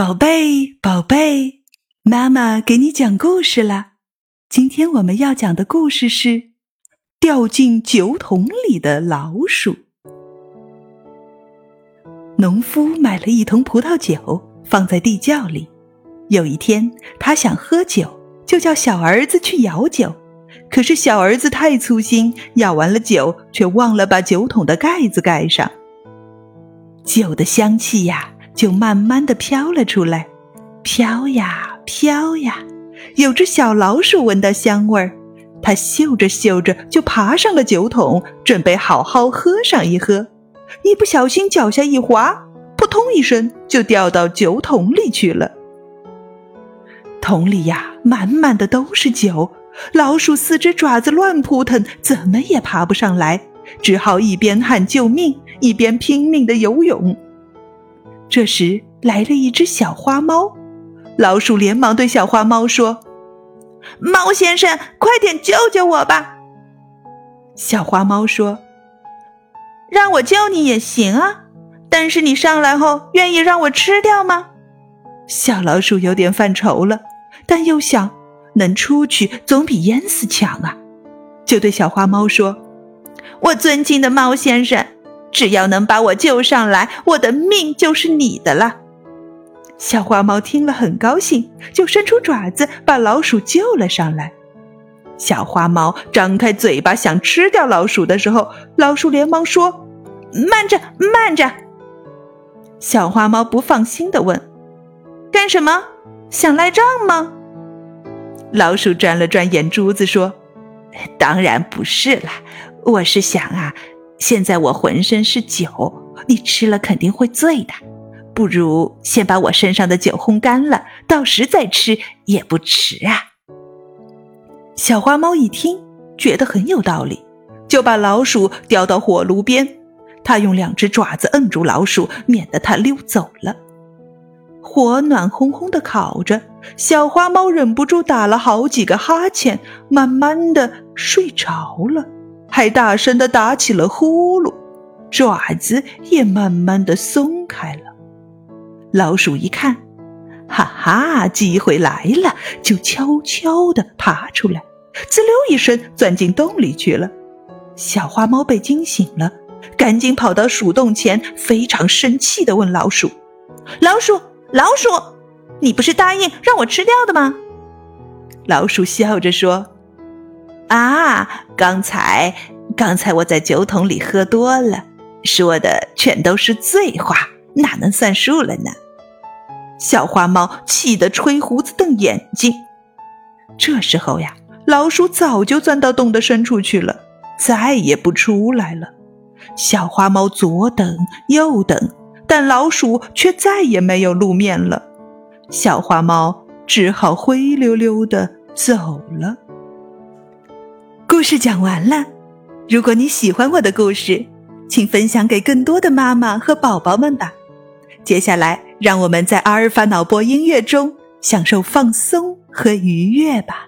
宝贝，宝贝，妈妈给你讲故事啦。今天我们要讲的故事是掉进酒桶里的老鼠。农夫买了一桶葡萄酒，放在地窖里。有一天，他想喝酒，就叫小儿子去舀酒。可是小儿子太粗心，舀完了酒，却忘了把酒桶的盖子盖上。酒的香气呀！就慢慢的飘了出来，飘呀飘呀，有只小老鼠闻到香味儿，它嗅着嗅着就爬上了酒桶，准备好好喝上一喝。一不小心脚下一滑，扑通一声就掉到酒桶里去了。桶里呀，满满的都是酒，老鼠四只爪子乱扑腾，怎么也爬不上来，只好一边喊救命，一边拼命的游泳。这时来了一只小花猫，老鼠连忙对小花猫说：“猫先生，快点救救我吧！”小花猫说：“让我救你也行啊，但是你上来后愿意让我吃掉吗？”小老鼠有点犯愁了，但又想能出去总比淹死强啊，就对小花猫说：“我尊敬的猫先生。”只要能把我救上来，我的命就是你的了。小花猫听了很高兴，就伸出爪子把老鼠救了上来。小花猫张开嘴巴想吃掉老鼠的时候，老鼠连忙说：“慢着，慢着！”小花猫不放心的问：“干什么？想赖账吗？”老鼠转了转眼珠子说：“当然不是啦，我是想啊。”现在我浑身是酒，你吃了肯定会醉的。不如先把我身上的酒烘干了，到时再吃也不迟啊。小花猫一听，觉得很有道理，就把老鼠叼到火炉边。它用两只爪子摁住老鼠，免得它溜走了。火暖烘烘的烤着，小花猫忍不住打了好几个哈欠，慢慢的睡着了。还大声的打起了呼噜，爪子也慢慢的松开了。老鼠一看，哈哈，机会来了，就悄悄的爬出来，滋溜一声钻进洞里去了。小花猫被惊醒了，赶紧跑到鼠洞前，非常生气的问老鼠：“老鼠，老鼠，你不是答应让我吃掉的吗？”老鼠笑着说。啊，刚才刚才我在酒桶里喝多了，说的全都是醉话，哪能算数了呢？小花猫气得吹胡子瞪眼睛。这时候呀，老鼠早就钻到洞的深处去了，再也不出来了。小花猫左等右等，但老鼠却再也没有露面了。小花猫只好灰溜溜的走了。故事讲完了。如果你喜欢我的故事请分享给更多的妈妈和宝宝们吧。接下来让我们在阿尔法脑波音乐中享受放松和愉悦吧。